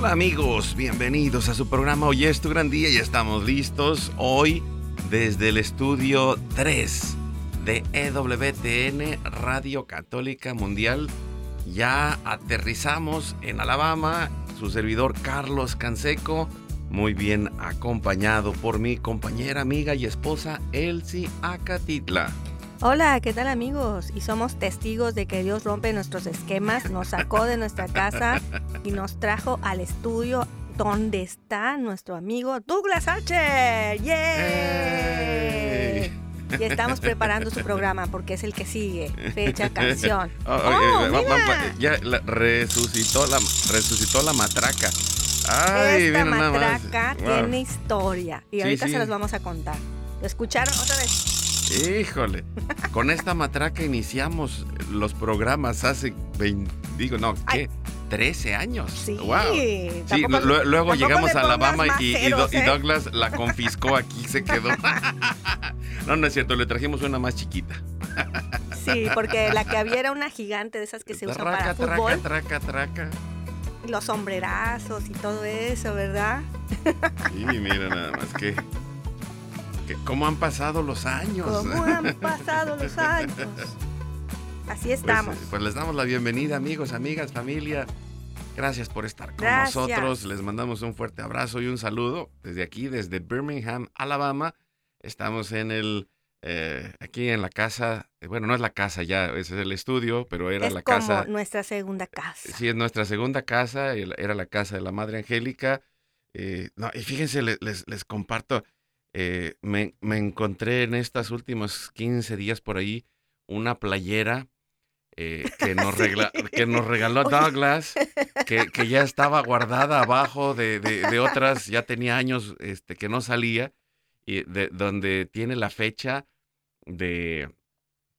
Hola amigos, bienvenidos a su programa Hoy es tu gran día y estamos listos hoy desde el estudio 3 de EWTN Radio Católica Mundial. Ya aterrizamos en Alabama, su servidor Carlos Canseco, muy bien acompañado por mi compañera, amiga y esposa Elsie Acatitla. Hola, ¿qué tal amigos? Y somos testigos de que Dios rompe nuestros esquemas, nos sacó de nuestra casa y nos trajo al estudio donde está nuestro amigo Douglas Archer. ¡Yay! Y estamos preparando su programa porque es el que sigue. Fecha, canción. Oh, Oh, eh, va- mira. va- ya la- resucitó, la, resucitó la matraca. Ay, Esta mira nada más. matraca Wow. tiene historia y Sí, ahorita sí. se las vamos a contar. ¿Lo escucharon otra vez? Híjole, con esta matraca iniciamos los programas hace 20, digo, no, ¿qué? Ay. 13 años. Sí. Wow. Sí, Tampoco- luego llegamos le a Alabama y, ¿eh? Douglas la confiscó aquí, se quedó. No, no es cierto, le trajimos una más chiquita. Sí, porque la que había era una gigante de esas que se usan para Traca, fútbol. traca, traca, traca. Los sombrerazos y todo eso, ¿verdad? Y mira nada más que, que cómo han pasado los años. ¿Cómo han pasado los años? Así Pues, estamos. Pues, les damos la bienvenida, amigos, amigas, familia. Gracias por estar con Gracias. nosotros. Les mandamos un fuerte abrazo y un saludo desde aquí, desde Birmingham, Alabama. Estamos en el, eh, aquí en la casa, eh, bueno, no es la casa ya, ese es el estudio, pero era es la como casa. nuestra segunda casa. Sí, es nuestra segunda casa, era la casa de la Madre Angélica. Eh, no, y fíjense, le- les, les comparto, eh, me, me encontré en estos últimos 15 días por ahí una playera eh, que, nos regla- que nos regaló. Douglas, que, que ya estaba guardada abajo de, de- de otras, ya tenía años este, que no salía, y de, donde tiene la fecha de,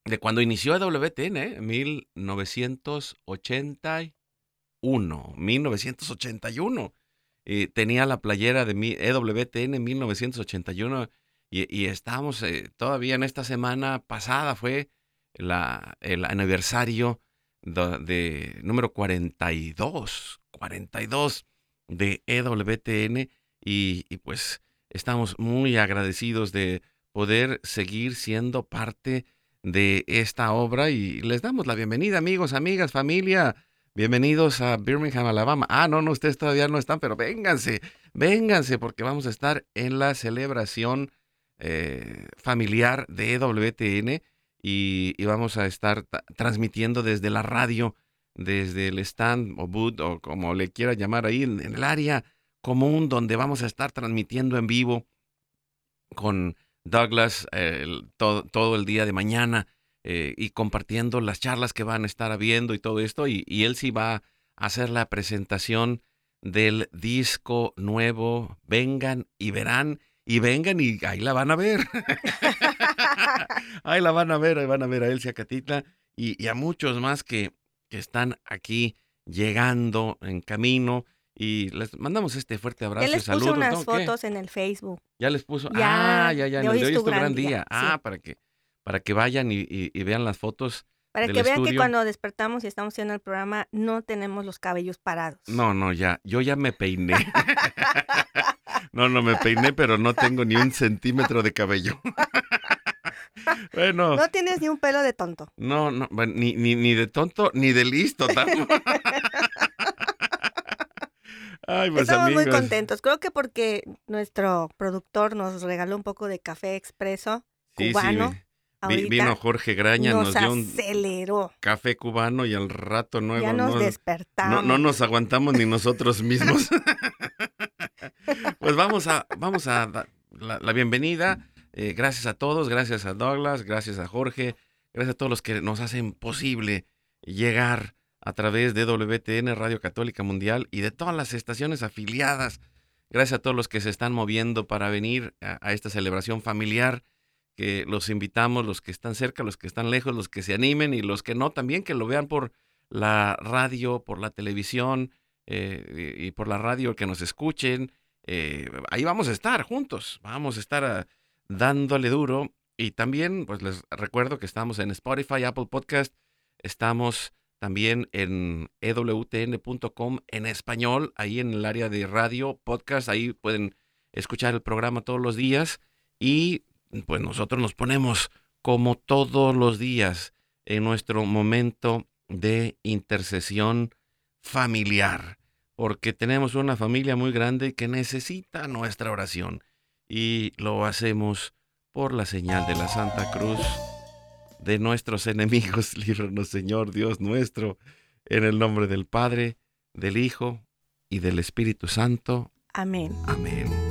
de cuando inició WTN, ¿eh? 1981. 1981. Y tenía la playera de mi EWTN 1981 y, y estábamos eh, todavía en esta semana pasada fue la, el aniversario do- de, número 42, 42 de EWTN y, y pues estamos muy agradecidos de poder seguir siendo parte de esta obra y les damos la bienvenida amigos, amigas, familia. Bienvenidos a Birmingham, Alabama. Ah, no, no, ustedes todavía no están, pero vénganse, vénganse porque vamos a estar en la celebración eh, familiar de EWTN y, vamos a estar ta- transmitiendo desde la radio, desde el stand o boot o como le quiera llamar ahí, en, en el área común donde vamos a estar transmitiendo en vivo con Douglas eh, todo el día de mañana eh, y compartiendo las charlas que van a estar habiendo y todo esto. Y, y él sí va a hacer la presentación del disco nuevo. Vengan y verán. Y vengan y ahí la van a ver. ahí la van a ver, ahí van a ver a Elsia Catitla y, y a muchos más que, que están aquí llegando en camino. Y les mandamos este fuerte abrazo Él y les puso saludos. unas fotos en el Facebook. Ya les puso. Ya, ah, ya, ya. de hoy de hoy es tu gran día. Ah, para que, para que vayan y, y- y vean las fotos. Para del que vean que cuando despertamos y estamos haciendo el programa, no tenemos los cabellos parados. No, no, ya. Yo ya me peiné. no, no me peiné, pero no tengo ni un centímetro de cabello. Bueno, No tienes ni un pelo de tonto. no, no, ni, ni, ni de tonto ni de listo. tampoco. Ay, pues Estamos muy contentos. Creo que porque nuestro productor nos regaló un poco de café expreso Sí, cubano. Ahorita vino Jorge Graña, nos, nos dio un café cubano y al rato nuevo ya nos no, despertamos. no, no nos aguantamos ni nosotros mismos. pues vamos a, vamos a dar la, la bienvenida. Eh, gracias a todos, gracias a Douglas, gracias a Jorge, gracias a todos los que nos hacen posible llegar a través de WTN Radio Católica Mundial y de todas las estaciones afiliadas. Gracias a todos los que se están moviendo para venir a, a esta celebración familiar que los invitamos, los que están cerca, los que están lejos, los que se animen y los que no también, que lo vean por la radio, por la televisión eh, y por la radio, que nos escuchen. Eh, ahí vamos a estar juntos, vamos a estar ah, dándole duro. Y también, pues les recuerdo que estamos en Spotify, Apple Podcast, estamos también en ewtn.com en español, ahí en el área de radio, podcast, ahí pueden escuchar el programa todos los días y pues nosotros nos ponemos como todos los días en nuestro momento de intercesión familiar, porque tenemos una familia muy grande que necesita nuestra oración y lo hacemos por la señal de la Santa Cruz de nuestros enemigos. Líbranos, Señor Dios nuestro, en el nombre del Padre, del Hijo y del Espíritu Santo. Amén. Amén.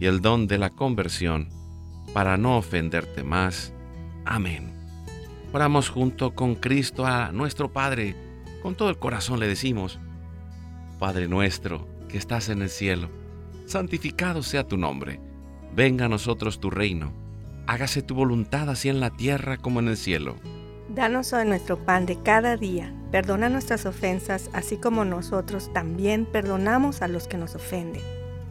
y el don de la conversión para no ofenderte más. Amén. Oramos junto con Cristo a nuestro Padre. Con todo el corazón le decimos, Padre nuestro que estás en el cielo, santificado sea tu nombre. Venga a nosotros tu reino. Hágase tu voluntad así en la tierra como en el cielo. Danos hoy nuestro pan de cada día. Perdona nuestras ofensas, así como nosotros también perdonamos a los que nos ofenden.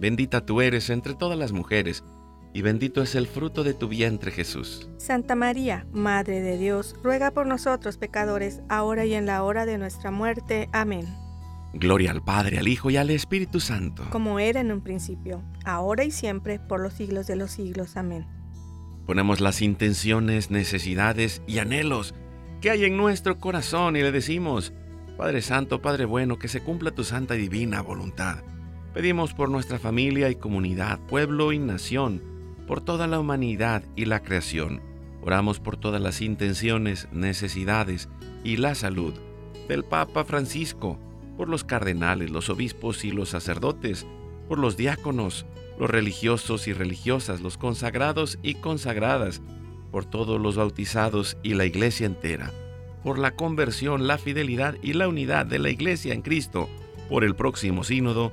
Bendita tú eres entre todas las mujeres, y bendito es el fruto de tu vientre Jesús. Santa María, Madre de Dios, ruega por nosotros pecadores, ahora y en la hora de nuestra muerte. Amén. Gloria al Padre, al Hijo y al Espíritu Santo. Como era en un principio, ahora y siempre, por los siglos de los siglos. Amén. Ponemos las intenciones, necesidades y anhelos que hay en nuestro corazón y le decimos, Padre Santo, Padre bueno, que se cumpla tu santa y divina voluntad. Pedimos por nuestra familia y comunidad, pueblo y nación, por toda la humanidad y la creación. Oramos por todas las intenciones, necesidades y la salud del Papa Francisco, por los cardenales, los obispos y los sacerdotes, por los diáconos, los religiosos y religiosas, los consagrados y consagradas, por todos los bautizados y la iglesia entera, por la conversión, la fidelidad y la unidad de la iglesia en Cristo, por el próximo sínodo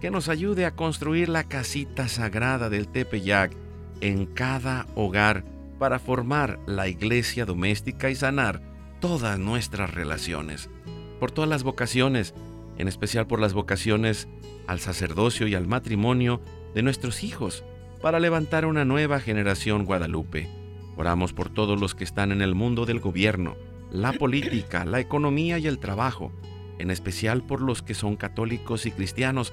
que nos ayude a construir la casita sagrada del Tepeyac en cada hogar para formar la iglesia doméstica y sanar todas nuestras relaciones. Por todas las vocaciones, en especial por las vocaciones al sacerdocio y al matrimonio de nuestros hijos, para levantar una nueva generación guadalupe. Oramos por todos los que están en el mundo del gobierno, la política, la economía y el trabajo, en especial por los que son católicos y cristianos,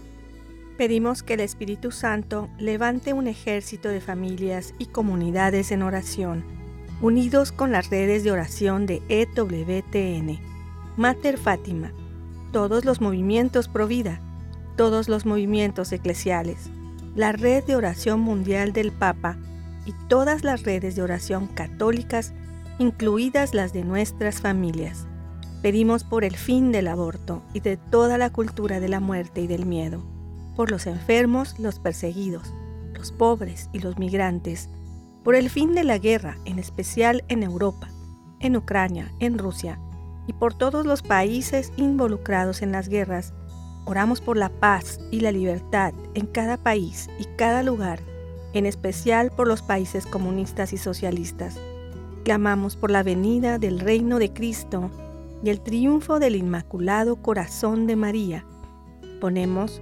Pedimos que el Espíritu Santo levante un ejército de familias y comunidades en oración, unidos con las redes de oración de EWTN, Mater Fátima, todos los movimientos Provida, todos los movimientos eclesiales, la red de oración mundial del Papa y todas las redes de oración católicas incluidas las de nuestras familias. Pedimos por el fin del aborto y de toda la cultura de la muerte y del miedo, por los enfermos, los perseguidos, los pobres y los migrantes, por el fin de la guerra, en especial en Europa, en Ucrania, en Rusia, y por todos los países involucrados en las guerras. Oramos por la paz y la libertad en cada país y cada lugar, en especial por los países comunistas y socialistas Clamamos por la venida del reino de Cristo y el triunfo del Inmaculado Corazón de María. Ponemos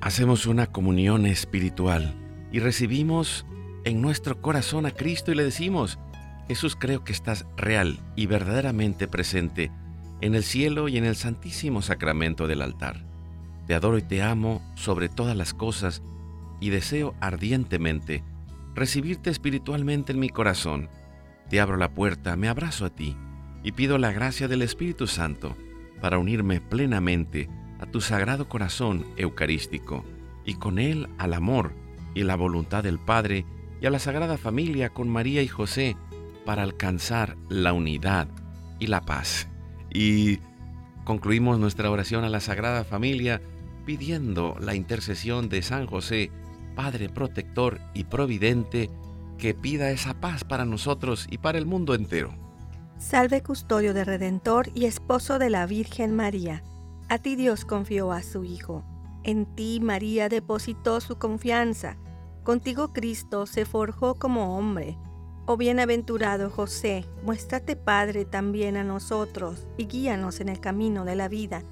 Hacemos una comunión espiritual y recibimos en nuestro corazón a Cristo y le decimos, Jesús creo que estás real y verdaderamente presente en el cielo y en el santísimo sacramento del altar. Te adoro y te amo sobre todas las cosas y deseo ardientemente recibirte espiritualmente en mi corazón te abro la puerta, me abrazo a ti y pido la gracia del Espíritu Santo para unirme plenamente a tu sagrado corazón eucarístico y con él al amor y la voluntad del Padre y a la Sagrada Familia con María y José para alcanzar la unidad y la paz. Y concluimos nuestra oración a la Sagrada Familia pidiendo la intercesión de San José, Padre protector y providente, que pida esa paz para nosotros y para el mundo entero. Salve custodio de Redentor y esposo de la Virgen María. A ti Dios confió a su Hijo. En ti María depositó su confianza. Contigo Cristo se forjó como hombre. Oh bienaventurado José, muéstrate Padre también a nosotros y guíanos en el camino de la vida.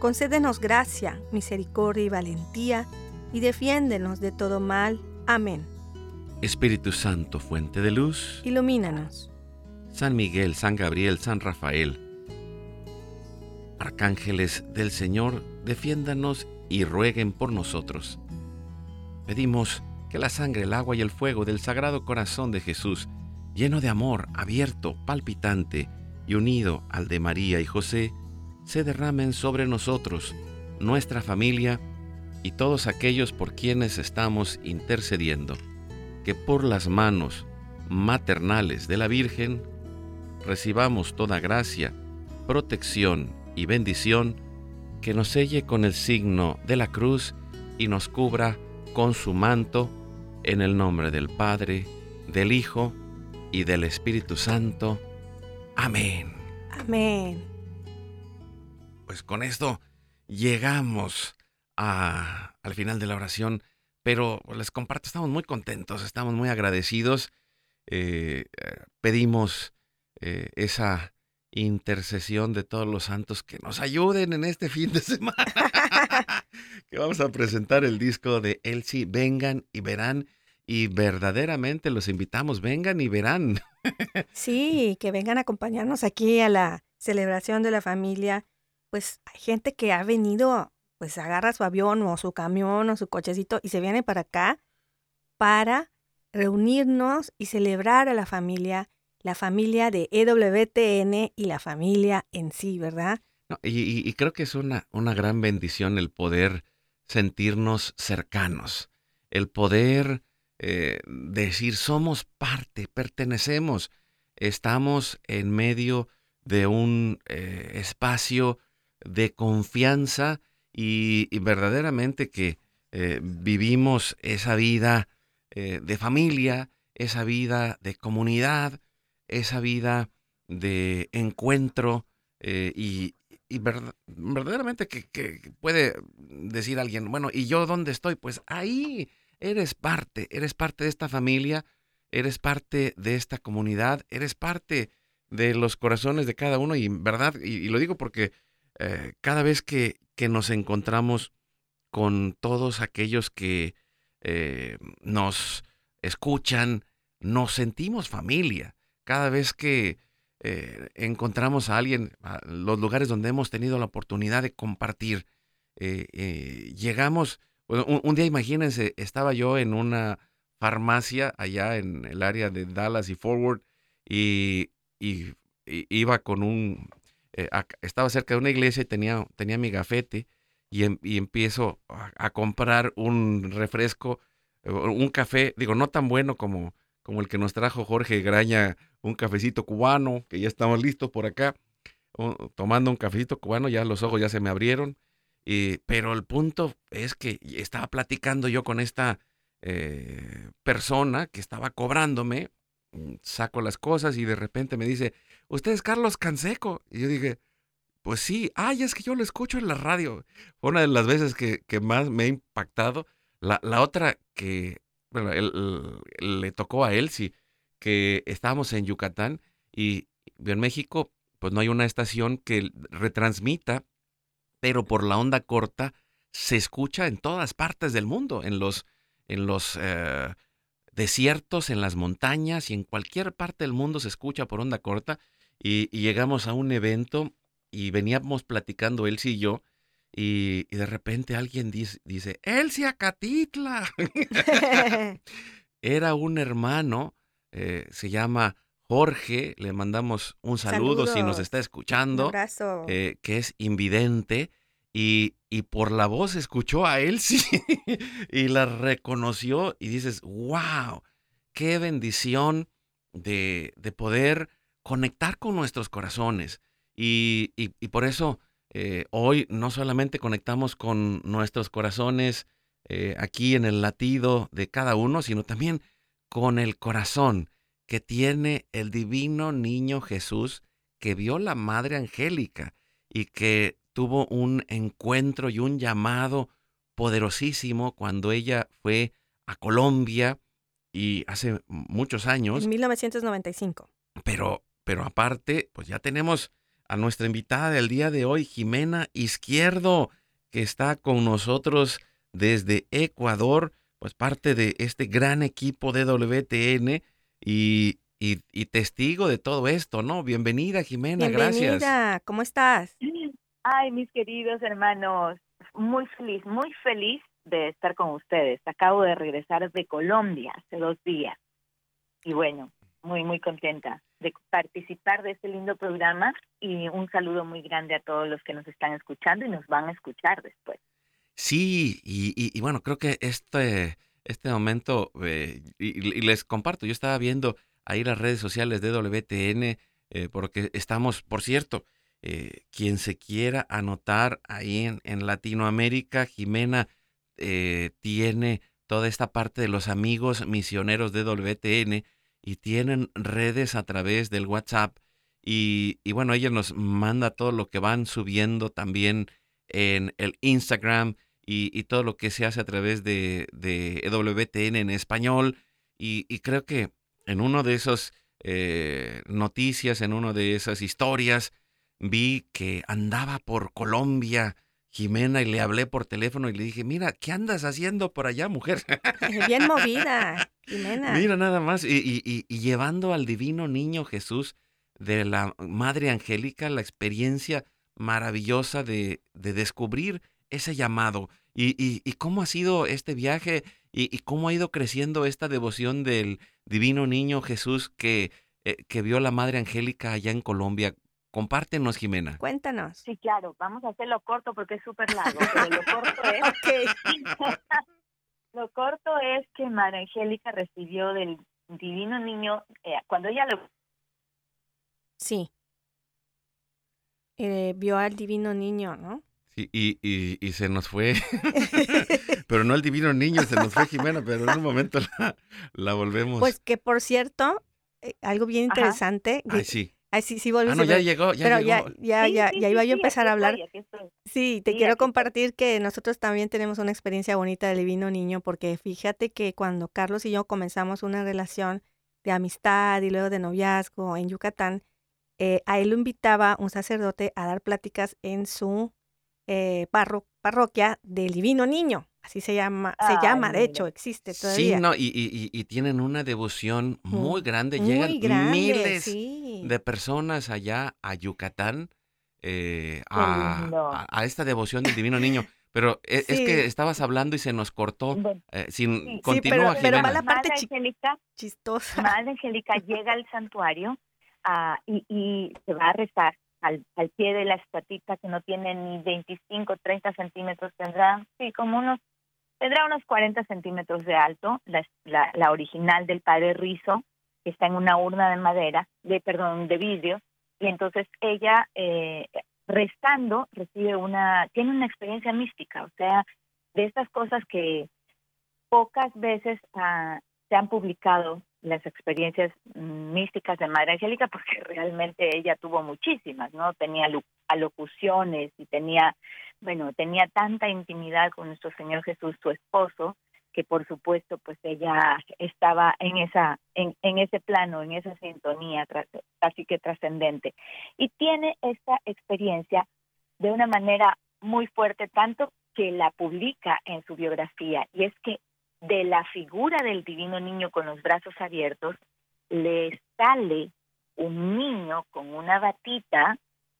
Concédenos gracia, misericordia y valentía, y defiéndenos de todo mal. Amén. Espíritu Santo, fuente de luz, ilumínanos. San Miguel, San Gabriel, San Rafael, arcángeles del Señor, defiéndanos y rueguen por nosotros. Pedimos que la sangre, el agua y el fuego del Sagrado Corazón de Jesús, lleno de amor, abierto, palpitante y unido al de María y José, se derramen sobre nosotros, nuestra familia y todos aquellos por quienes estamos intercediendo que por las manos maternales de la Virgen recibamos toda gracia protección y bendición, que nos selle con el signo de la cruz y nos cubra con su manto, en el nombre del Padre, del Hijo y del Espíritu Santo. Amén. Amén. Pues con esto llegamos a, al final de la oración, pero les comparto, estamos muy contentos, estamos muy agradecidos. Eh, eh, pedimos eh, esa intercesión de todos los santos que nos ayuden en este fin de semana. que vamos a presentar el disco de Elsie, vengan y verán. Y verdaderamente los invitamos, vengan y verán. sí, que vengan a acompañarnos aquí a la celebración de la familia. Pues hay gente que ha venido, pues agarra su avión o su camión o su cochecito y se viene para acá para reunirnos y celebrar a la familia la familia de EWTN y la familia en sí, ¿verdad? y, creo que es una, una gran bendición el poder sentirnos cercanos, el poder eh, decir somos parte, pertenecemos, estamos en medio de un eh, espacio de confianza y, verdaderamente que eh, vivimos esa vida de familia, esa vida de comunidad, esa vida de encuentro eh, y, verdaderamente que, puede decir alguien, bueno, ¿y yo dónde estoy? Pues ahí eres parte, eres parte de esta familia, eres parte de esta comunidad, eres parte de los corazones de cada uno y verdad, y, lo digo porque eh, cada vez que, que, nos encontramos con todos aquellos que eh, nos escuchan, nos sentimos familia cada vez que eh, encontramos a alguien, a los lugares donde hemos tenido la oportunidad de compartir, eh, eh, llegamos, un, día imagínense, estaba yo en una farmacia allá en el área de Dallas y Forward y, iba con un, estaba cerca de una iglesia y tenía, tenía mi gafete y, em, empiezo a, comprar un refresco, un café, digo, no tan bueno como, como el que nos trajo Jorge Graña un cafecito cubano, que ya estamos listos por acá, tomando un cafecito cubano, ya los ojos ya se me abrieron. pero el punto es que estaba platicando yo con esta eh, persona que estaba cobrándome, mm, saco las cosas y de repente me dice, ¿usted es Carlos Canseco? Y yo dije, pues sí, ay, es que yo lo escucho en la radio. Fue una de las veces que, más me ha impactado. La, otra que, bueno, le tocó a él, sí, que estábamos en Yucatán y en México pues no hay una estación que retransmita, pero por la onda corta se escucha en todas partes del mundo, en los, en los eh, desiertos, en las montañas y en cualquier parte del mundo se escucha por onda corta. Y, llegamos a un evento y veníamos platicando él y yo, y, de repente alguien dice, dice Elsie Acatitla. Era un hermano eh, se llama Jorge, le mandamos un saludo si nos está escuchando, eh, que es invidente y, y, por la voz escuchó a Elsie y la reconoció y dices, wow, qué bendición de, de poder conectar con nuestros corazones. Y, y, por eso eh, hoy no solamente conectamos con nuestros corazones aquí en el latido de cada uno, sino también con el corazón que tiene el divino niño Jesús que vio la Madre Angélica y que tuvo un encuentro y un llamado poderosísimo cuando ella fue a Colombia y hace muchos años. En 1995. Pero, pero aparte, pues ya tenemos a nuestra invitada del día de hoy, Jimena Izquierdo, que está con nosotros desde Ecuador pues parte de este gran equipo de WTN y, y, testigo de todo esto, ¿no? Bienvenida, Jimena, Bienvenida. gracias. ¿cómo estás? Ay, mis queridos hermanos, muy feliz, muy feliz de estar con ustedes. Acabo de regresar de Colombia hace dos días y bueno, muy, muy contenta de participar de este lindo programa y un saludo muy grande a todos los que nos están escuchando y nos van a escuchar después. Sí, y, bueno, creo que este, este momento, eh, y, les comparto, yo estaba viendo ahí las redes sociales de WTN, eh, porque estamos, por cierto, eh, quien se quiera anotar ahí en, en Latinoamérica, Jimena eh, tiene toda esta parte de los amigos misioneros de WTN y tienen redes a través del WhatsApp y, y, bueno, ella nos manda todo lo que van subiendo también en el Instagram y, y todo lo que se hace a través de, de WTN en español y, y creo que en uno de esos eh, noticias, en una de esas historias, vi que andaba por Colombia Jimena y le hablé por teléfono y le dije, mira, ¿qué andas haciendo por allá, mujer? Bien movida, Jimena. Mira nada más, y, y, y, llevando al divino niño Jesús de la Madre Angélica la experiencia maravillosa de, de descubrir ese llamado. Y, y, cómo ha sido este viaje y, cómo ha ido creciendo esta devoción del divino niño Jesús que, eh, que vio la Madre Angélica allá en Colombia. Compártenos, Jimena. Cuéntanos. Sí, claro, vamos a hacerlo corto porque es súper largo, pero lo corto es... lo corto es que María Angélica recibió del divino niño, eh, cuando ella lo... Sí. Eh, vio al divino niño, ¿no? Sí, y, y, y se nos fue, pero no el divino niño, se nos fue Jimena, pero en un momento la, la volvemos. Pues que por cierto, eh, algo bien Ajá. interesante. Ay, sí. Ay, sí, sí, Ah, volviste no, ya llegó, ya Pero llegó. ya, ya, Sí, ya, sí, ya sí, iba yo a sí, empezar a hablar. estoy, aquí estoy. Sí, te Sí, quiero estoy. compartir que nosotros también tenemos una experiencia bonita del Divino Niño, porque fíjate que cuando Carlos y yo comenzamos una relación de amistad y luego de noviazgo en Yucatán, eh, a él lo invitaba un sacerdote a dar pláticas en su eh, parro- parroquia del Divino Niño. Así se llama, se llama, de hecho, existe Sí, todavía. no, y, y, y- tienen una devoción muy grande, llegan Muy grande, miles sí. de personas allá a Yucatán eh, a, a- a esta devoción del divino niño. Pero e- es, Sí. que estabas hablando y se nos cortó. Bueno, eh, sin, Sí, continúa, pero- pero va la parte Madre chi- Angélica, Chistosa. Madre Angélica llega al santuario ah, y, y se va a rezar al, al pie de la estatita que no tiene ni 25, 30 centímetros, tendrá, sí, como unos, tendrá unos 40 centímetros de alto, la, la, original del padre Rizo, que está en una urna de madera, de perdón, de vidrio, y entonces ella, eh, rezando, recibe una, tiene una experiencia mística, o sea, de estas cosas que pocas veces ah, se han publicado las experiencias místicas de Madre Angélica porque realmente ella tuvo muchísimas, ¿no? Tenía alocuciones y tenía, bueno, tenía tanta intimidad con nuestro Señor Jesús, su esposo, que por supuesto pues ella estaba en esa en, en ese plano, en esa sintonía así que trascendente. Y tiene esta experiencia de una manera muy fuerte, tanto que la publica en su biografía, y es que de la figura del divino niño con los brazos abiertos, le sale un niño con una batita,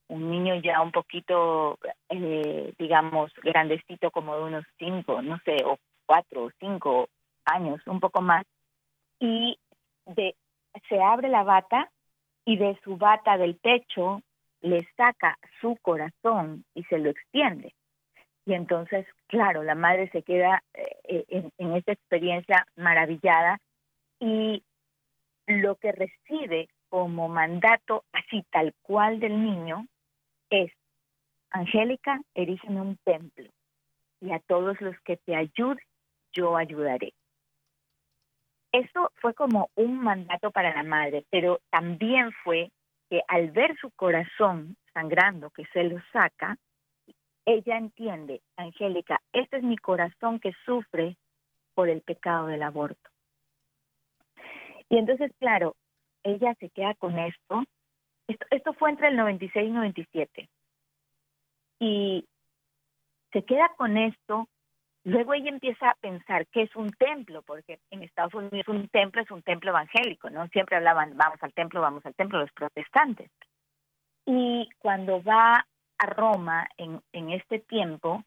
un niño ya un poquito, eh, digamos, grandecito, como de unos cinco, no sé, o cuatro o cinco años, un poco más, y de, se abre la bata y de su bata del pecho le saca su corazón y se lo extiende. Y entonces, claro, la madre se queda eh, en, esta experiencia maravillada y lo que recibe como mandato así tal cual del niño es, Angélica, erígeme un templo y a todos los que te ayuden, yo ayudaré. Eso fue como un mandato para la madre, pero también fue que al ver su corazón sangrando, que se lo saca, ella entiende, Angélica, este es mi corazón que sufre por el pecado del aborto. Y entonces, claro, ella se queda con esto. Esto, fue entre el 96 y 97. Y se queda con esto. Luego ella empieza a pensar que es un templo, porque en Estados Unidos un templo es un templo evangélico, ¿no? Siempre hablaban, vamos al templo, vamos al templo, los protestantes. Y cuando va a Roma en, en este tiempo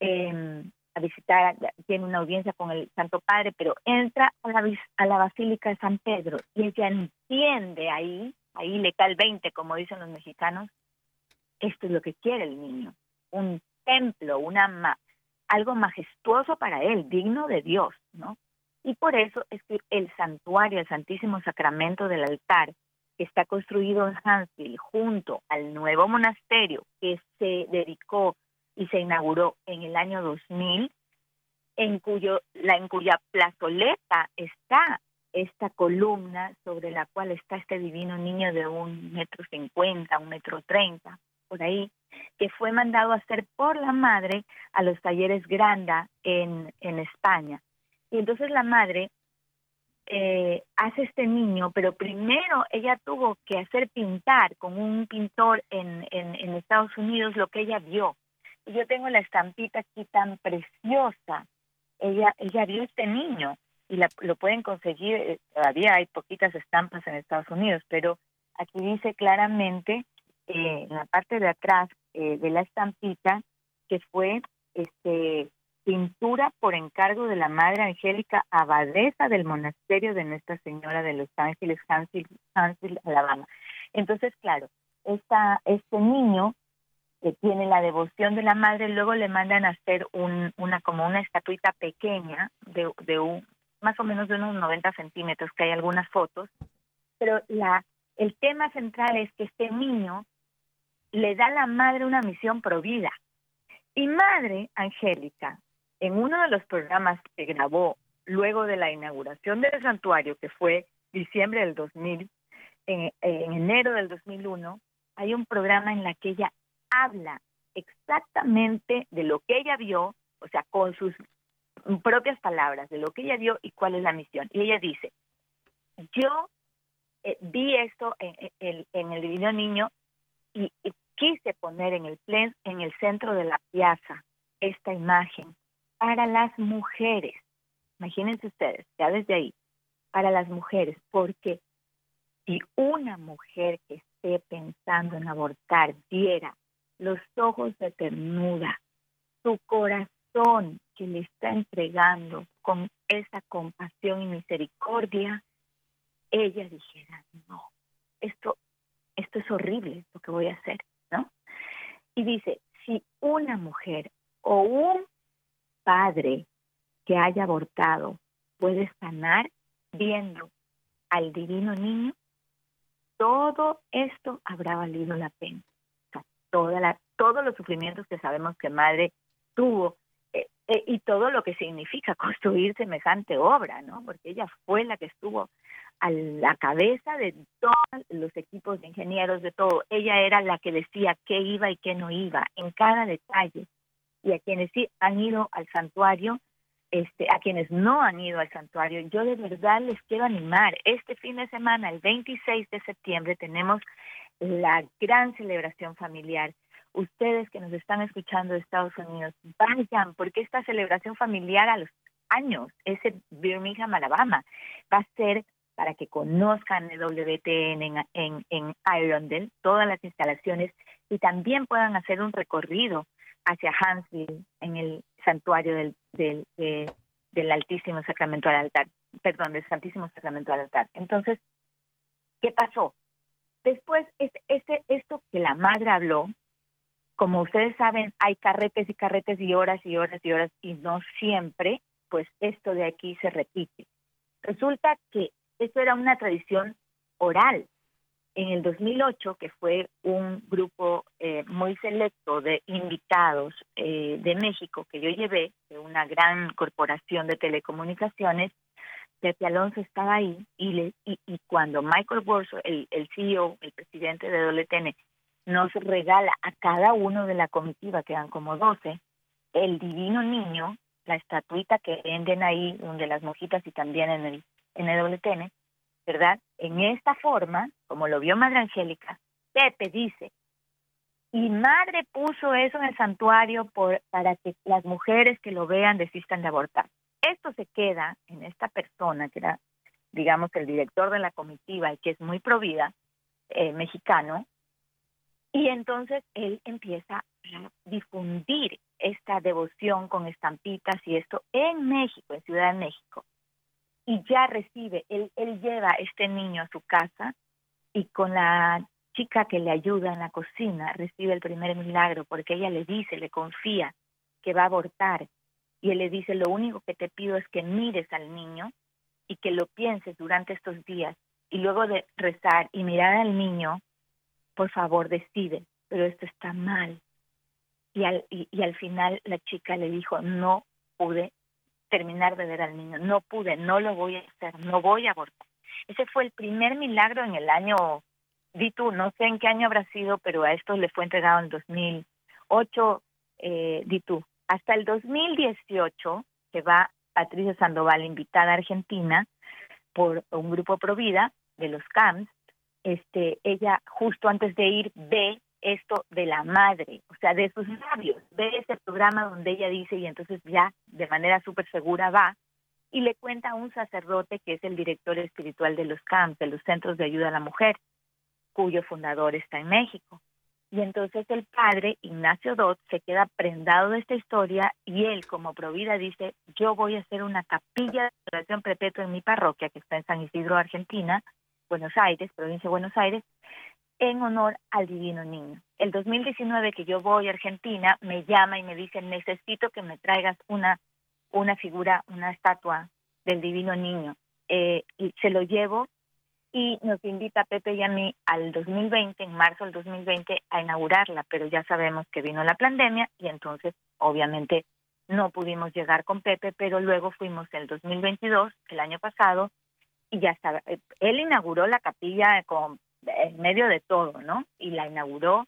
eh, a visitar, tiene una audiencia con el Santo Padre, pero entra a la, a la Basílica de San Pedro y ella entiende ahí, ahí le cae el 20, como dicen los mexicanos, esto es lo que quiere el niño, un templo, una ma algo majestuoso para él, digno de Dios, ¿no? Y por eso es que el santuario, el Santísimo Sacramento del altar, que está construido en Huntsville junto al nuevo monasterio que se dedicó y se inauguró en el año 2000, en, cuyo, la, en cuya plazoleta está esta columna sobre la cual está este divino niño de un metro cincuenta, un metro treinta, por ahí, que fue mandado a hacer por la madre a los talleres Granda en, en España. Y entonces la madre eh, hace este niño, pero primero ella tuvo que hacer pintar con un pintor en, en, Estados Unidos lo que ella vio. Y yo tengo la estampita aquí tan preciosa. Ella, ella vio este niño y lo pueden conseguir, eh, todavía hay poquitas estampas en Estados Unidos, pero aquí dice claramente eh, en la parte de atrás de la estampita que fue este pintura por encargo de la Madre Angélica Abadesa del Monasterio de Nuestra Señora de Los Ángeles, Huntsville, Alabama. Entonces, claro, este niño que tiene la devoción de la madre, luego le mandan a hacer un, una como una estatuita pequeña de, un, más o menos de unos 90 centímetros, que hay algunas fotos, pero el tema central es que este niño le da a la madre una misión provida. Y Madre Angélica, en uno de los programas que grabó luego de la inauguración del santuario, que fue diciembre del 2000, en, en enero del 2001, hay un programa en la que ella habla exactamente de lo que ella vio, o sea, con sus propias palabras, de lo que ella vio y cuál es la misión. Y ella dice, yo eh, vi esto en, el Divino Niño y, y, quise poner en el, plen, en el centro de la piazza esta imagen para las mujeres. Imagínense ustedes, ya desde ahí, para las mujeres, porque si una mujer que esté pensando en abortar viera los ojos de ternura, su corazón que le está entregando con esa compasión y misericordia, ella dijera, no, esto, esto es horrible lo que voy a hacer, ¿no? Y dice, si una mujer o un padre que haya abortado puede sanar viendo al divino niño, todo esto habrá valido la pena. toda la, todos los sufrimientos que sabemos que madre tuvo eh, eh, y todo lo que significa construir semejante obra, ¿no? Porque ella fue la que estuvo a la cabeza de todos los equipos de ingenieros, de todo. Ella era la que decía qué iba y qué no iba en cada detalle y a quienes sí han ido al santuario, este, a quienes no han ido al santuario, yo de verdad les quiero animar. Este fin de semana, el 26 de septiembre, tenemos la gran celebración familiar. Ustedes que nos están escuchando de Estados Unidos, vayan, porque esta celebración familiar a los años es en Birmingham, Alabama. Va a ser para que conozcan el WTN en, en, en todas las instalaciones, y también puedan hacer un recorrido hacia Huntsville, en el santuario del, del, del Altísimo Sacramento al altar, perdón, del Santísimo Sacramento al altar. Entonces, ¿qué pasó? Después, este, este, esto que la madre habló, como ustedes saben, hay carretes y carretes y horas y horas y horas, y no siempre, pues esto de aquí se repite. Resulta que esto era una tradición oral, en el 2008, que fue un grupo eh, muy selecto de invitados eh, de México que yo llevé, de una gran corporación de telecomunicaciones, Pepe Alonso estaba ahí y, le, y, y cuando Michael Borso, el, el CEO, el presidente de WTN, nos regala a cada uno de la comitiva, que eran como 12, el divino niño, la estatuita que venden ahí, donde las mojitas y también en el, en el WTN, ¿verdad? En esta forma, como lo vio Madre Angélica, Pepe dice, y Madre puso eso en el santuario por, para que las mujeres que lo vean desistan de abortar. Esto se queda en esta persona, que era, digamos, el director de la comitiva y que es muy provida, eh, mexicano, y entonces él empieza a difundir esta devoción con estampitas y esto en México, en Ciudad de México y ya recibe, él, él lleva este niño a su casa y con la chica que le ayuda en la cocina recibe el primer milagro porque ella le dice, le confía que va a abortar y él le dice, lo único que te pido es que mires al niño y que lo pienses durante estos días y luego de rezar y mirar al niño, por favor decide, pero esto está mal. Y al, y al final la chica le dijo, no pude terminar de ver al niño, no pude, no lo voy a hacer, no voy a abortar. Ese fue el primer milagro en el año, di tú, no sé en qué año habrá sido, pero a esto le fue entregado en 2008, eh. Hasta el 2018, que va Patricia Sandoval, invitada a Argentina por un grupo Provida de los CAMS, este, ella justo antes de ir ve esto de la madre, o sea, de sus labios, ve ese programa donde ella dice y entonces ya de manera súper segura va y le cuenta a un sacerdote que es el director espiritual de los CAMPS, de los Centros de Ayuda a la Mujer, cuyo fundador está en México. Y entonces el padre, Ignacio Dot, se queda prendado de esta historia y él, como provida, dice, yo voy a hacer una capilla de oración perpetua en mi parroquia, que está en San Isidro, Argentina, Buenos Aires, provincia de Buenos Aires, en honor al Divino Niño. El 2019 que yo voy a Argentina, me llama y me dice, necesito que me traigas una, una figura, una estatua del Divino Niño. Eh, y se lo llevo y nos invita a Pepe y a mí al 2020, en marzo del 2020, a inaugurarla, pero ya sabemos que vino la pandemia y entonces obviamente no pudimos llegar con Pepe, pero luego fuimos el 2022, el año pasado, y ya estaba, eh, él inauguró la capilla con en medio de todo, ¿no? Y la inauguró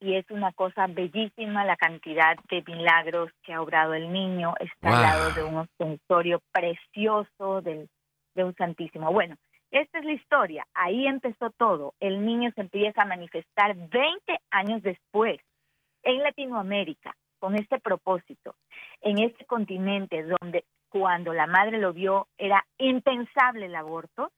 y es una cosa bellísima la cantidad de milagros que ha obrado el niño, está al lado de un ostensorio precioso del, de un santísimo. Bueno, esta es la historia, ahí empezó todo, el niño se empieza a manifestar 20 años después en Latinoamérica con este propósito, en este continente donde cuando la madre lo vio era impensable el aborto,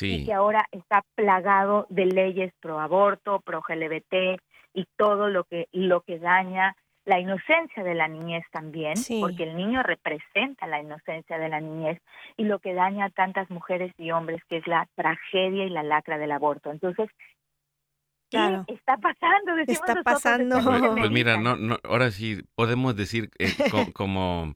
y que ahora está plagado de leyes pro aborto, pro LGBT y todo lo que lo que daña la inocencia de la niñez también, porque el niño representa la inocencia de la niñez y lo que daña a tantas mujeres y hombres, que es la tragedia y la lacra del aborto. Entonces, ¿qué está pasando? está pasando. Pues mira, no, no, ahora sí podemos decir eh, como,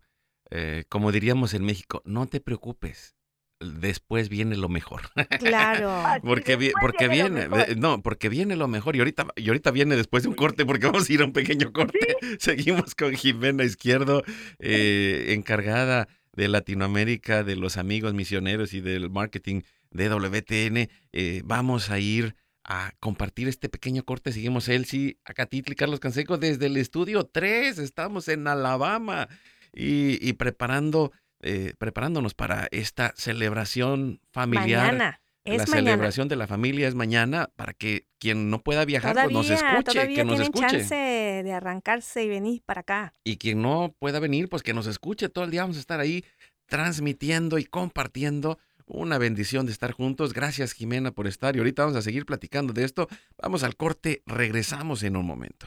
eh, como diríamos en México, no te preocupes, después viene lo mejor. Claro. porque porque viene, no, porque viene lo mejor y ahorita y ahorita viene después de un corte porque vamos a ir a un pequeño corte. Seguimos con Jimena Izquierdo eh, encargada de Latinoamérica, de los amigos misioneros y del marketing de WTN. Eh, vamos a ir a compartir este pequeño corte. Seguimos Elsie, Acatitl y Carlos Canseco desde el estudio 3. Estamos en Alabama y, y preparando eh, preparándonos para esta celebración familiar. Mañana. Es la celebración de la familia es mañana para que quien no pueda viajar pues nos escuche, que nos escuche. chance de arrancarse y venir para acá. Y quien no pueda venir, pues que nos escuche todo el día. Vamos a estar ahí transmitiendo y compartiendo. Una bendición de estar juntos. Gracias Jimena por estar y ahorita vamos a seguir platicando de esto. Vamos al corte, regresamos en un momento.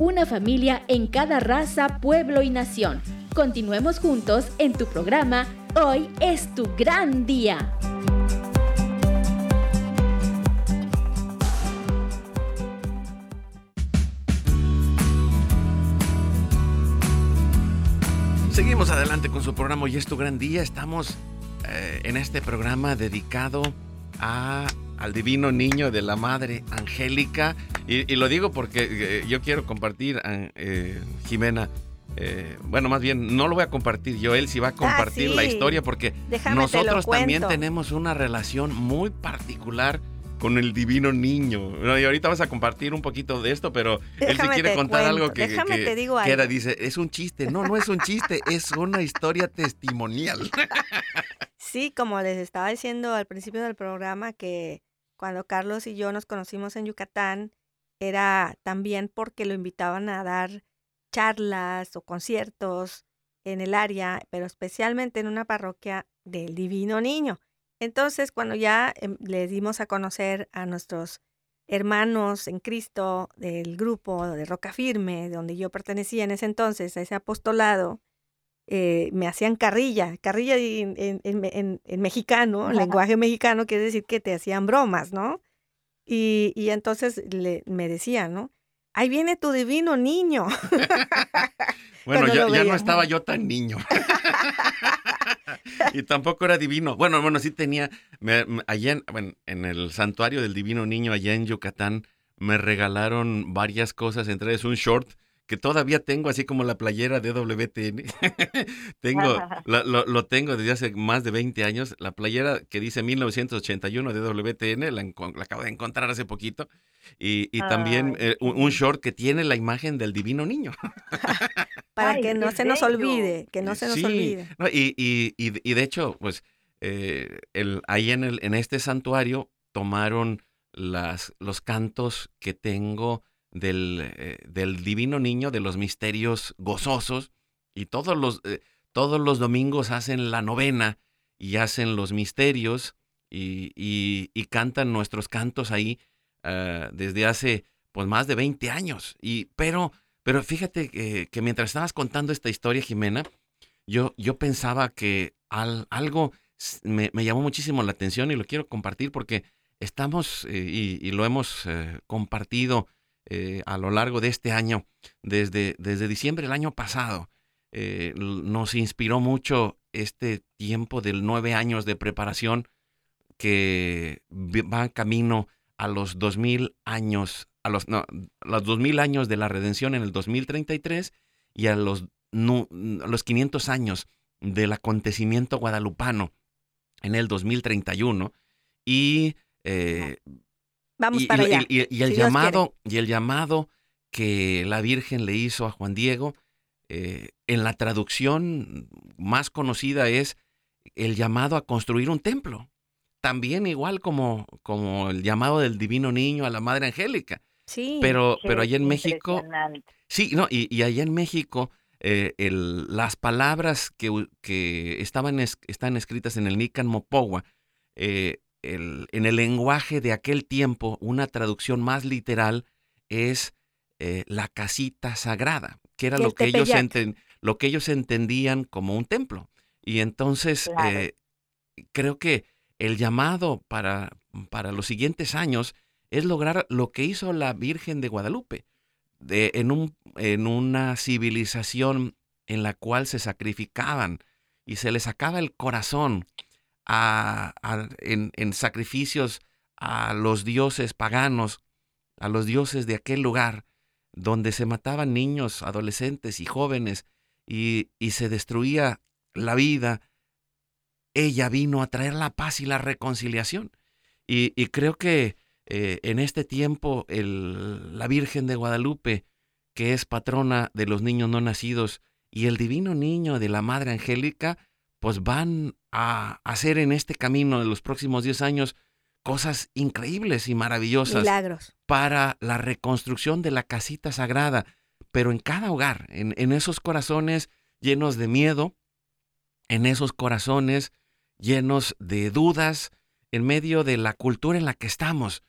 una familia en cada raza, pueblo y nación. Continuemos juntos en tu programa Hoy es tu gran día. Seguimos adelante con su programa Hoy es tu gran día. Estamos eh, en este programa dedicado a al divino niño de la Madre Angélica. Y, lo digo porque eh, yo quiero compartir, eh, Jimena, eh, bueno, más bien, no lo voy a compartir yo, él sí va a ah, compartir la historia porque nosotros también tenemos una relación muy particular con el divino niño. Y ahorita vas a compartir un poquito de esto, pero él sí quiere contar algo que, era, dice, es un chiste. No, no es un chiste, es una historia testimonial. Sí, como les estaba diciendo al principio del programa, que cuando Carlos y yo nos conocimos en Yucatán, era también porque lo invitaban a dar charlas o conciertos en el área, pero especialmente en una parroquia del Divino Niño. Entonces, cuando ya em, le dimos a conocer a nuestros hermanos en Cristo del grupo de Roca Firme, donde yo pertenecía en ese entonces, a ese apostolado, eh, me hacían carrilla. Carrilla en, en, mexicano, lenguaje mexicano, quiere decir que te hacían bromas, ¿no? Y, y entonces le, me decían, ¿no? Ahí viene tu divino niño. bueno, ya, ya, no estaba yo tan niño. y tampoco era divino. Bueno, bueno, sí tenía, allá en, en, el santuario del divino niño, allá en Yucatán, me regalaron varias cosas, entre ellas un short que todavía tengo, así como la playera de WTN. tengo, lo, tengo desde hace más de 20 años. La playera que dice 1981 de WTN, la, acabo de encontrar hace poquito. Y, también eh, un, short que tiene la imagen del divino niño. Para que no se nos olvide, que no se nos olvide. y, y, de hecho, pues eh, el, ahí en, el, en este santuario tomaron las, los cantos que tengo del, eh, del divino niño, de los misterios gozosos, y todos los, eh, todos los domingos hacen la novena y hacen los misterios y, y, cantan nuestros cantos ahí ah, desde hace pues más de 20 años. Y, pero, pero fíjate que, mientras estabas contando esta historia, Jimena, yo, yo pensaba que al, algo me, me, llamó muchísimo la atención y lo quiero compartir porque estamos eh, y, y, lo hemos compartido eh, a lo largo de este año, desde, desde diciembre del año pasado. Eh, nos inspiró mucho este tiempo de nueve años de preparación que va camino a los dos mil años, a los, no, los dos mil años de la redención en el 2033 y a los, los 500 años del acontecimiento guadalupano en el 2031. Y eh, Vamos y, para allá. Y, el llamado, y el llamado que la Virgen le hizo a Juan Diego, eh, en la traducción más conocida es el llamado a construir un templo. También igual como, como el llamado del divino niño a la Madre Angélica. Sí. Pero, pero allá en México. Sí, no, y, y allá en México, eh, el, las palabras que, que estaban están escritas en el Nican Mopowa, eh, en el lenguaje de aquel tiempo, una traducción más literal es eh, la casita sagrada, que era lo que, ellos lo que ellos entendían como un templo. Y entonces eh, creo que el llamado para, para los siguientes años es lograr lo que hizo la Virgen de Guadalupe, de, en, un, en una civilización en la cual se sacrificaban y se les sacaba el corazón en, sacrificios a los dioses paganos, a los dioses de aquel lugar, donde se mataban niños, adolescentes y jóvenes y, y se destruía la vida, ella vino a traer la paz y la reconciliación. Y, y creo que eh, en este tiempo el, la Virgen de Guadalupe, que es patrona de los niños no nacidos, y el divino niño de la Madre Angélica, pues van a hacer en este camino de los próximos 10 años cosas increíbles y maravillosas Milagros. para la reconstrucción de la casita sagrada, pero en cada hogar, en, en esos corazones llenos de miedo, en esos corazones llenos de dudas, en medio de la cultura en la que estamos.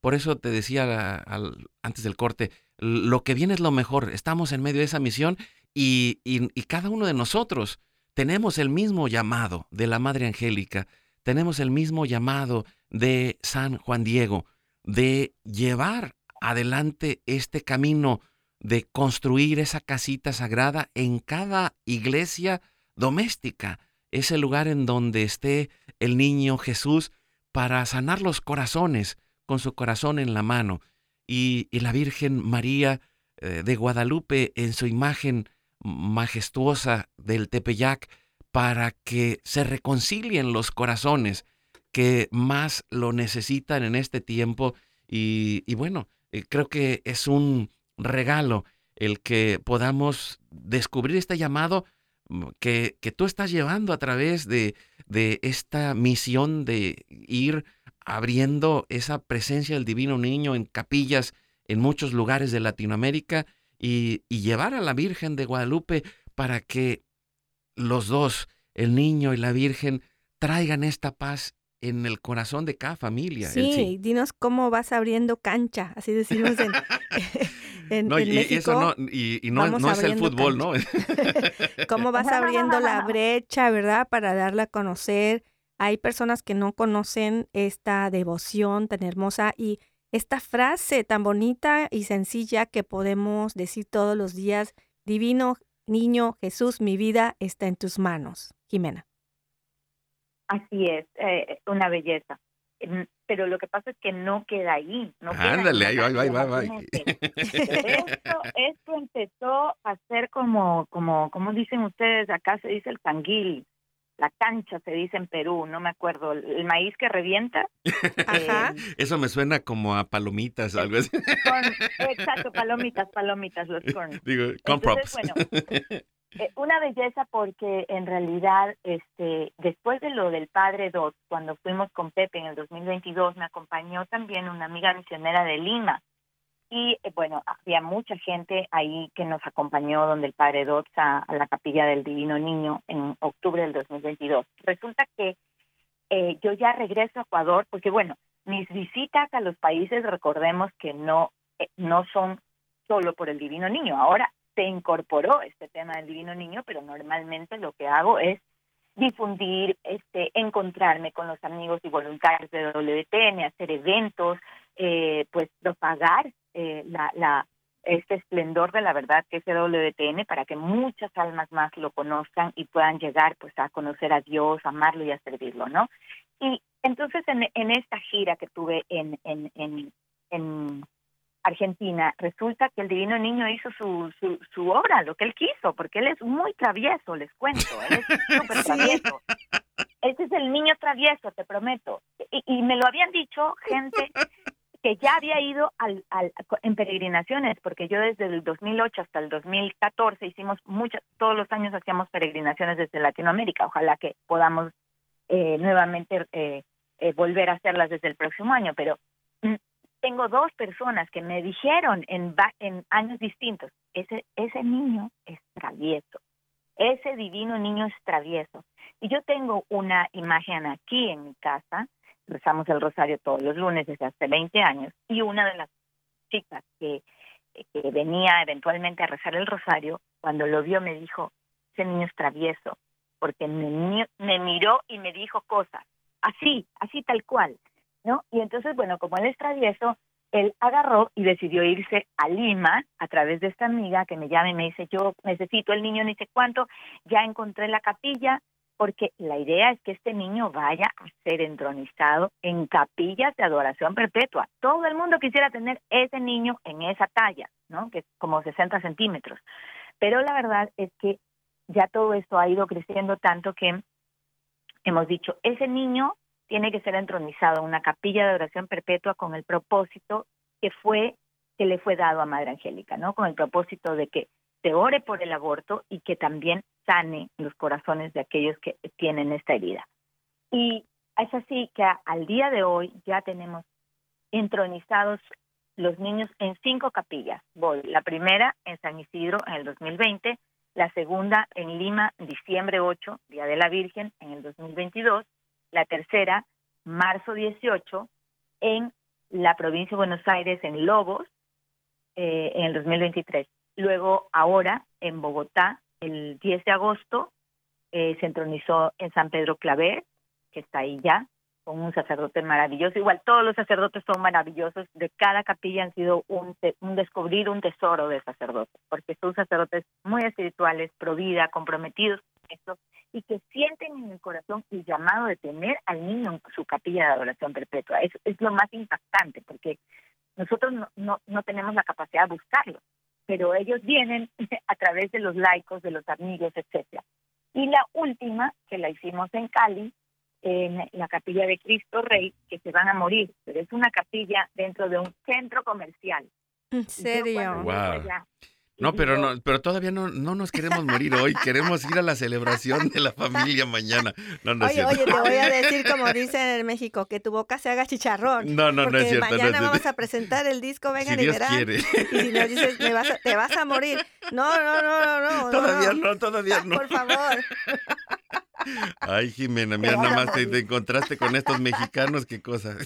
Por eso te decía al, antes del corte, lo que viene es lo mejor. Estamos en medio de esa misión y, y, y cada uno de nosotros tenemos el mismo llamado de la Madre Angélica, tenemos el mismo llamado de San Juan Diego, de llevar adelante este camino de construir esa casita sagrada en cada iglesia doméstica, ese lugar en donde esté el niño Jesús para sanar los corazones con su corazón en la mano. Y, la Virgen María eh, de Guadalupe en su imagen majestuosa del Tepeyac para que se reconcilien los corazones que más lo necesitan en este tiempo. Y, y bueno, eh, creo que es un regalo el que podamos descubrir este llamado mm, que, que tú estás llevando a través de, de esta misión de ir abriendo esa presencia del Divino Niño en capillas en muchos lugares de Latinoamérica y, y, llevar a la Virgen de Guadalupe para que los dos, el niño y la Virgen, traigan esta paz en el corazón de cada familia. Sí, sí, dinos cómo vas abriendo cancha, así decimos en, en, no, en y, México. Y, eso no, y, y no, no es el fútbol, cancha. ¿no? ¿Cómo vas abriendo la brecha, verdad? Para darla a conocer. Hay personas que no conocen esta devoción tan hermosa y esta frase tan bonita y sencilla que podemos decir todos los días, Divino Niño Jesús, mi vida está en tus manos. Jimena. Así es, eh, una belleza. Pero lo que pasa es que no queda ahí. No Ándale, ahí va, ahí va, va. Esto, esto empezó a ser como, como, como dicen ustedes, acá se dice el tanguil, la cancha se dice en Perú, no me acuerdo, el maíz que revienta. Ajá. Eh, Eso me suena como a palomitas, algo así. Con, exacto, palomitas, palomitas, los corn. Digo, con Entonces, props. bueno, eh, una belleza porque en realidad, este, después de lo del padre Dot, cuando fuimos con Pepe en el 2022, me acompañó también una amiga misionera de Lima. Y eh, bueno, había mucha gente ahí que nos acompañó donde el padre Dot a, a, la capilla del Divino Niño en octubre del 2022. Resulta que eh, yo ya regreso a Ecuador porque bueno, mis visitas a los países, recordemos que no, eh, no son solo por el Divino Niño. Ahora se incorporó este tema del Divino Niño, pero normalmente lo que hago es difundir, este, encontrarme con los amigos y voluntarios de WTN, hacer eventos, eh, pues propagar eh, la, la, este esplendor de la verdad que es WTN para que muchas almas más lo conozcan y puedan llegar pues a conocer a Dios, amarlo y a servirlo, ¿no? Y entonces en, en esta gira que tuve en, en, en, en Argentina, resulta que el Divino Niño hizo su, su, su, obra, lo que él quiso, porque él es muy travieso, les cuento, él es súper travieso. Ese es el niño travieso, te prometo. Y, y, me lo habían dicho gente que ya había ido al, al, en peregrinaciones, porque yo desde el 2008 hasta el 2014 hicimos muchas, todos los años hacíamos peregrinaciones desde Latinoamérica, ojalá que podamos eh, nuevamente eh, eh, volver a hacerlas desde el próximo año, pero tengo dos personas que me dijeron en, en años distintos, ese, ese niño es travieso, ese divino niño es travieso. Y yo tengo una imagen aquí en mi casa, rezamos el rosario todos los lunes desde hace 20 años, y una de las chicas que, venía eventualmente a rezar el rosario, cuando lo vio me dijo, ese niño es travieso, porque me, me miró y me dijo cosas, así, así tal cual. ¿no? Y entonces, bueno, como él es travieso, él agarró y decidió irse a Lima a través de esta amiga que me llama y me dice, yo necesito el niño, ni sé cuánto, ya encontré la capilla, porque la idea es que este niño vaya a ser entronizado en capillas de adoración perpetua. Todo el mundo quisiera tener ese niño en esa talla, ¿no? Que es como 60 centímetros. Pero la verdad es que ya todo esto ha ido creciendo tanto que hemos dicho, ese niño tiene que ser entronizado en una capilla de adoración perpetua con el propósito que fue que le fue dado a Madre Angélica, ¿no? Con el propósito de que se ore por el aborto y que también sane los corazones de aquellos que tienen esta herida. Y es así que al día de hoy ya tenemos entronizados los niños en cinco capillas. Voy, la primera en San Isidro en el 2020, la segunda en Lima, diciembre 8, Día de la Virgen, en el 2022, la tercera, marzo 18, en la provincia de Buenos Aires, en Lobos, eh, en el 2023. Luego, ahora, en Bogotá, el 10 de agosto, eh, se entronizó en San Pedro Claver, que está ahí ya, con un sacerdote maravilloso. Igual todos los sacerdotes son maravillosos. De cada capilla han sido un, un descubrir un tesoro de sacerdotes, porque son sacerdotes muy espirituales, pro vida, comprometidos con esto, y que sienten en el corazón el llamado de tener al niño en su capilla de adoración perpetua. Es, es lo más impactante, porque nosotros no, no, no tenemos la capacidad de buscarlo, pero ellos vienen a través de los laicos, de los amigos, etcétera. Y la última, que la hicimos en Cali, en la capilla de Cristo Rey, que se van a morir, pero es una capilla dentro de un centro comercial. ¿En serio? Wow. No, pero no, pero todavía no, no nos queremos morir hoy, queremos ir a la celebración de la familia mañana. No, no oye, oye, te voy a decir como dicen en México, que tu boca se haga chicharrón. No, no, no es cierto. Mañana no, vamos a presentar el disco Vengan si y verán. quiere. Y si nos dices, me vas a- te vas a morir. No, no, no, no, no. Todavía no, todavía no. Por favor. Ay, Jimena, mira, nada más te, te encontraste con estos mexicanos, qué cosa.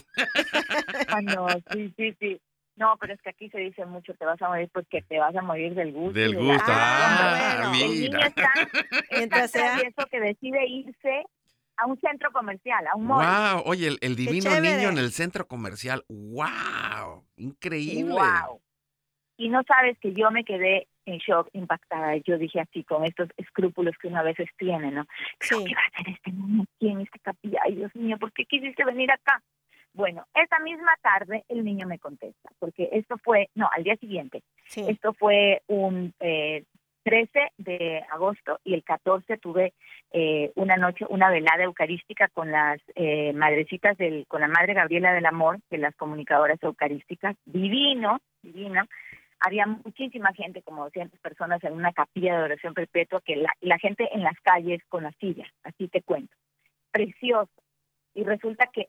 Ah, no, sí, sí, sí. No, pero es que aquí se dice mucho, te vas a morir porque te vas a morir del gusto. Del gusto. Ah, bueno. El niño mira. está, Mientras está sea- travieso que decide irse a un centro comercial, a un mall. Wow, oye, el, el divino niño en el centro comercial. Wow, increíble. Wow. Y no sabes que yo me quedé en shock, impactada. Yo dije así, con estos escrúpulos que uno a veces tiene, ¿no? Sí. ¿Qué va a hacer este niño aquí en esta capilla? Ay, Dios mío, ¿por qué quisiste venir acá? Bueno, esa misma tarde el niño me contesta, porque esto fue, no, al día siguiente, Sí. esto fue un eh, 13 de agosto y el 14 tuve eh, una noche, una velada eucarística con las eh, madrecitas, del, con la Madre Gabriela del Amor, de las comunicadoras eucarísticas. Divino, divino. Había muchísima gente, como 200 personas en una capilla de adoración perpetua, que la, la gente en las calles con las sillas, así te cuento. Precioso. Y resulta que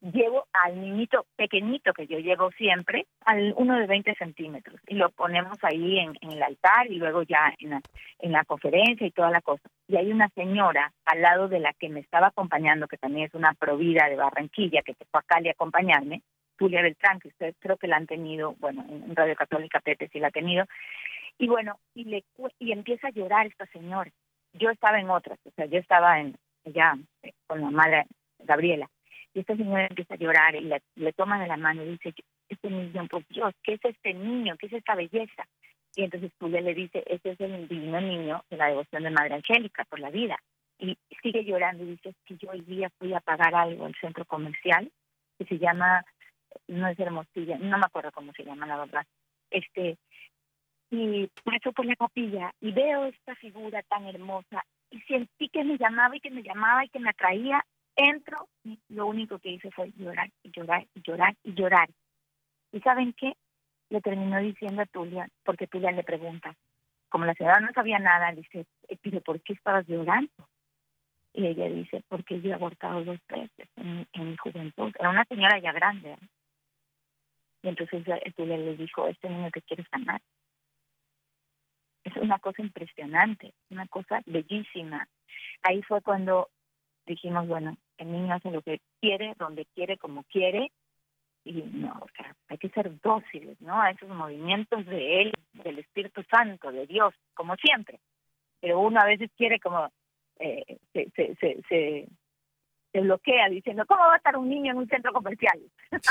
llevo al niñito pequeñito que yo llevo siempre, al uno de 20 centímetros, y lo ponemos ahí en, el altar y luego ya en la, en la conferencia y toda la cosa. Y hay una señora al lado de la que me estaba acompañando, que también es una provida de Barranquilla, que se fue a Cali a acompañarme, Julia Beltrán, que ustedes creo que la han tenido, bueno, en Radio Católica Pepe sí la ha tenido, y bueno, y, le, y empieza a llorar esta señora. Yo estaba en otras, o sea, yo estaba en ya eh, con la madre Gabriela, y esta señora empieza a llorar y le, toma de la mano y dice, este niño, por Dios, ¿qué es este niño? ¿Qué es esta belleza? Y entonces Julia le dice, este es el divino niño de la devoción de Madre Angélica por la vida. Y sigue llorando y dice, que yo hoy día fui a pagar algo al centro comercial que se llama, no es Hermosilla, no me acuerdo cómo se llama la verdad, este, y paso por la capilla y veo esta figura tan hermosa y sentí que me llamaba y que me llamaba y que me atraía, entro y lo único que hice fue llorar y llorar y llorar y llorar. ¿Y saben qué? Le terminó diciendo a Tulia, porque Tulia le pregunta, como la señora no sabía nada, le dice, "Eh, pero ¿por qué estabas llorando? Y ella dice, porque yo he abortado dos veces en, mi- en mi juventud. Era una señora ya grande. ¿eh? Y entonces eh, Tulia le dijo, este niño te quiere sanar. Es una cosa impresionante, una cosa bellísima. Ahí fue cuando dijimos, bueno, el niño hace lo que quiere, donde quiere, como quiere, y no, o sea, hay que ser dóciles, ¿no? A esos movimientos de él, del Espíritu Santo, de Dios, como siempre. Pero uno a veces quiere como, eh, se, se, se, se, se bloquea diciendo, ¿cómo va a estar un niño en un centro comercial?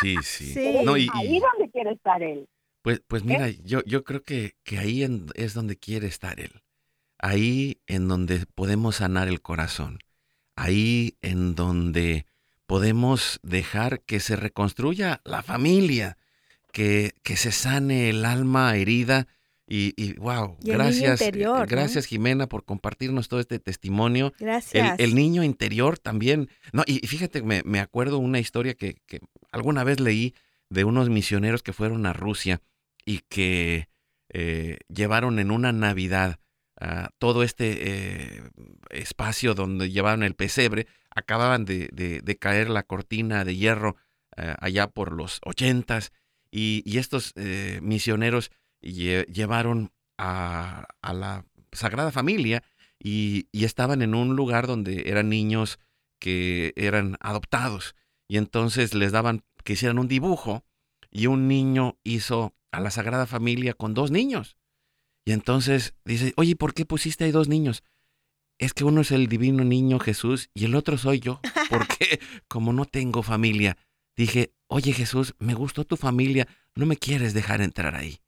Sí, sí. Sí. No, y, Ahí y- donde quiere estar él. pues, pues mira, yo, yo creo que, que ahí en- es donde quiere estar Él. Ahí en donde podemos sanar el corazón. Ahí en donde podemos dejar que se reconstruya la familia, que, que se sane el alma herida. Y, wow, gracias, gracias Jimena por compartirnos todo este testimonio. Gracias. El, niño interior también. No, y fíjate, me, me acuerdo una historia que, que, alguna vez leí de unos misioneros que fueron a Rusia y que eh, llevaron en una Navidad todo este eh, espacio donde llevaban el pesebre, acababan de, de, caer la cortina de hierro eh, allá por los ochentas y, y estos eh, misioneros llevaron a, a, la Sagrada Familia y, y, estaban en un lugar donde eran niños que eran adoptados y entonces les daban que hicieran un dibujo y un niño hizo a la Sagrada Familia con dos niños y entonces dice, oye, ¿por qué pusiste ahí dos niños? Es que uno es el divino niño Jesús y el otro soy yo, porque como no tengo familia, dije, oye Jesús, me gustó tu familia, no me quieres dejar entrar ahí.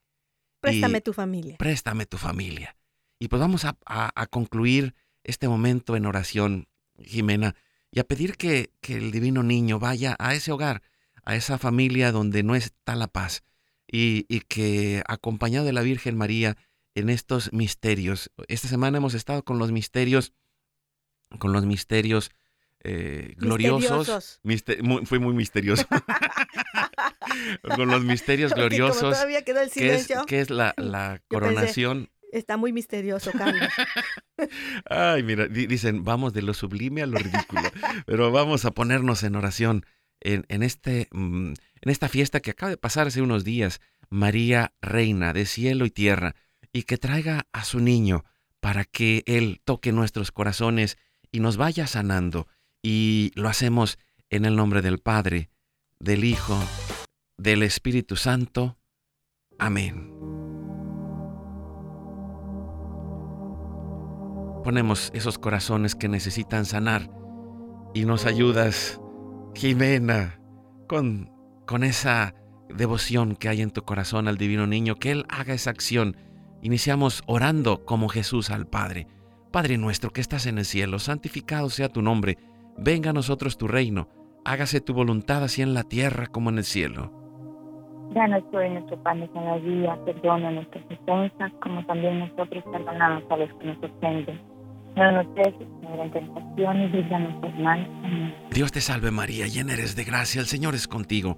Préstame tu familia. Préstame tu familia. Y pues vamos a, a, concluir este momento en oración, Jimena, y a pedir que, que el divino niño vaya a ese hogar, a esa familia donde no está la paz, y, y que acompañado de la Virgen María, en estos misterios. Esta semana hemos estado con los misterios, con los misterios eh, gloriosos. fue muy misterioso. con los misterios gloriosos. Que es, la, la coronación. está muy misterioso, Carlos. Ay, mira, dicen, vamos de lo sublime a lo ridículo. Pero vamos a ponernos en oración en, en, este, mm, en esta fiesta que acaba de pasar hace unos días. María, Reina de cielo y tierra y que traiga a su niño para que Él toque nuestros corazones y nos vaya sanando. Y lo hacemos en el nombre del Padre, del Hijo, del Espíritu Santo. Amén. Ponemos esos corazones que necesitan sanar y nos ayudas, Jimena, con, con esa devoción que hay en tu corazón al Divino Niño, que Él haga esa acción Iniciamos orando como Jesús al Padre. Padre nuestro que estás en el cielo, santificado sea tu nombre, venga a nosotros tu reino, hágase tu voluntad así en la tierra como en el cielo. Danos hoy nuestro pan de cada día, perdona nuestras ofensas, como también nosotros perdonamos a los que nos ofenden. No nos dejes en tentación y líbranos del mal. Dios te salve María, llena eres de gracia, el Señor es contigo.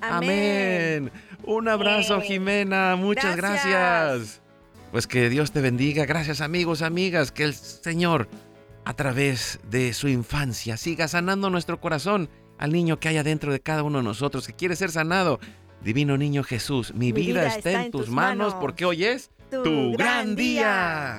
Amén. Un abrazo, Amén. Jimena. Muchas Gracias. gracias. Pues que Dios te bendiga. Gracias, amigos, amigas. Que el Señor, a través de su infancia, siga sanando nuestro corazón al niño que hay adentro de cada uno de nosotros, que quiere ser sanado. Divino niño Jesús, mi, vida, está, en tus manos, porque hoy es tu gran día.